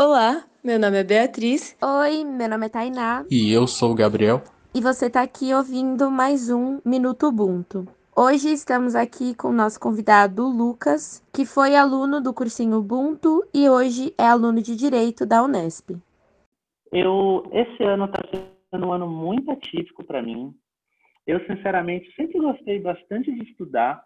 Olá, meu nome é Beatriz. Oi, meu nome é Tainá. E eu sou o Gabriel. E você está aqui ouvindo mais um Minuto Ubuntu. Hoje estamos aqui com o nosso convidado Lucas, que foi aluno do cursinho Ubuntu e hoje é aluno de Direito da Unesp. Eu, esse ano está sendo um ano muito atípico para mim. Eu, sinceramente, sempre gostei bastante de estudar.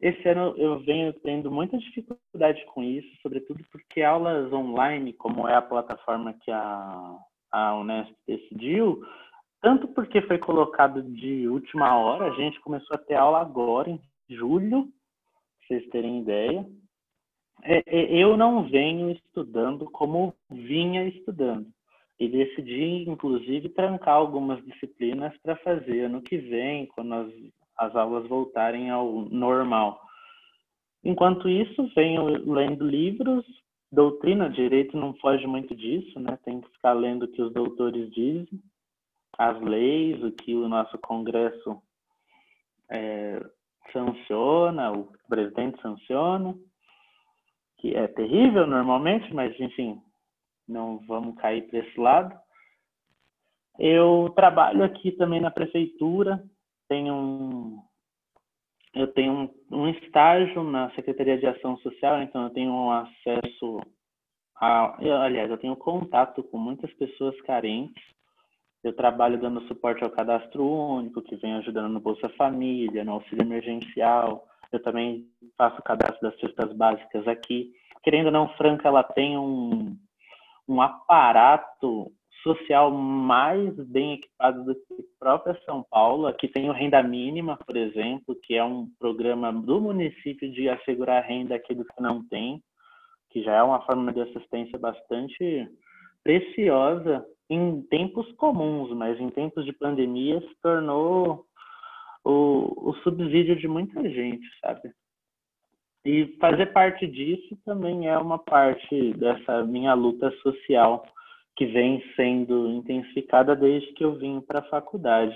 Esse ano eu venho tendo muita dificuldade com isso, sobretudo porque aulas online, como é a plataforma que a, a Unesp decidiu, tanto porque foi colocado de última hora, a gente começou a ter aula agora, em julho, pra vocês terem ideia. É, é, eu não venho estudando como vinha estudando. E decidi, inclusive, trancar algumas disciplinas para fazer ano que vem, quando as, as aulas voltarem ao normal. Enquanto isso, venho lendo livros, doutrina, direito não foge muito disso, né? Tem que ficar lendo o que os doutores dizem, as leis, o que o nosso Congresso é, sanciona, o presidente sanciona, que é terrível normalmente, mas enfim, não vamos cair para esse lado. Eu trabalho aqui também na prefeitura, tenho um, eu tenho um, um estágio na Secretaria de Ação Social, então eu tenho acesso a, eu, aliás, eu tenho contato com muitas pessoas carentes. Eu trabalho dando suporte ao cadastro único, que vem ajudando no Bolsa Família, no auxílio emergencial. Eu também faço o cadastro das cestas básicas aqui. Querendo ou não, Franca, ela tem um, um aparato social mais bem equipado do que própria São Paulo. Aqui tem o Renda Mínima, por exemplo, que é um programa do município de assegurar renda àqueles que não têm, que já é uma forma de assistência bastante preciosa em tempos comuns, mas em tempos de pandemia se tornou o, o subsídio de muita gente, sabe? E fazer parte disso também é uma parte dessa minha luta social que vem sendo intensificada desde que eu vim para a faculdade.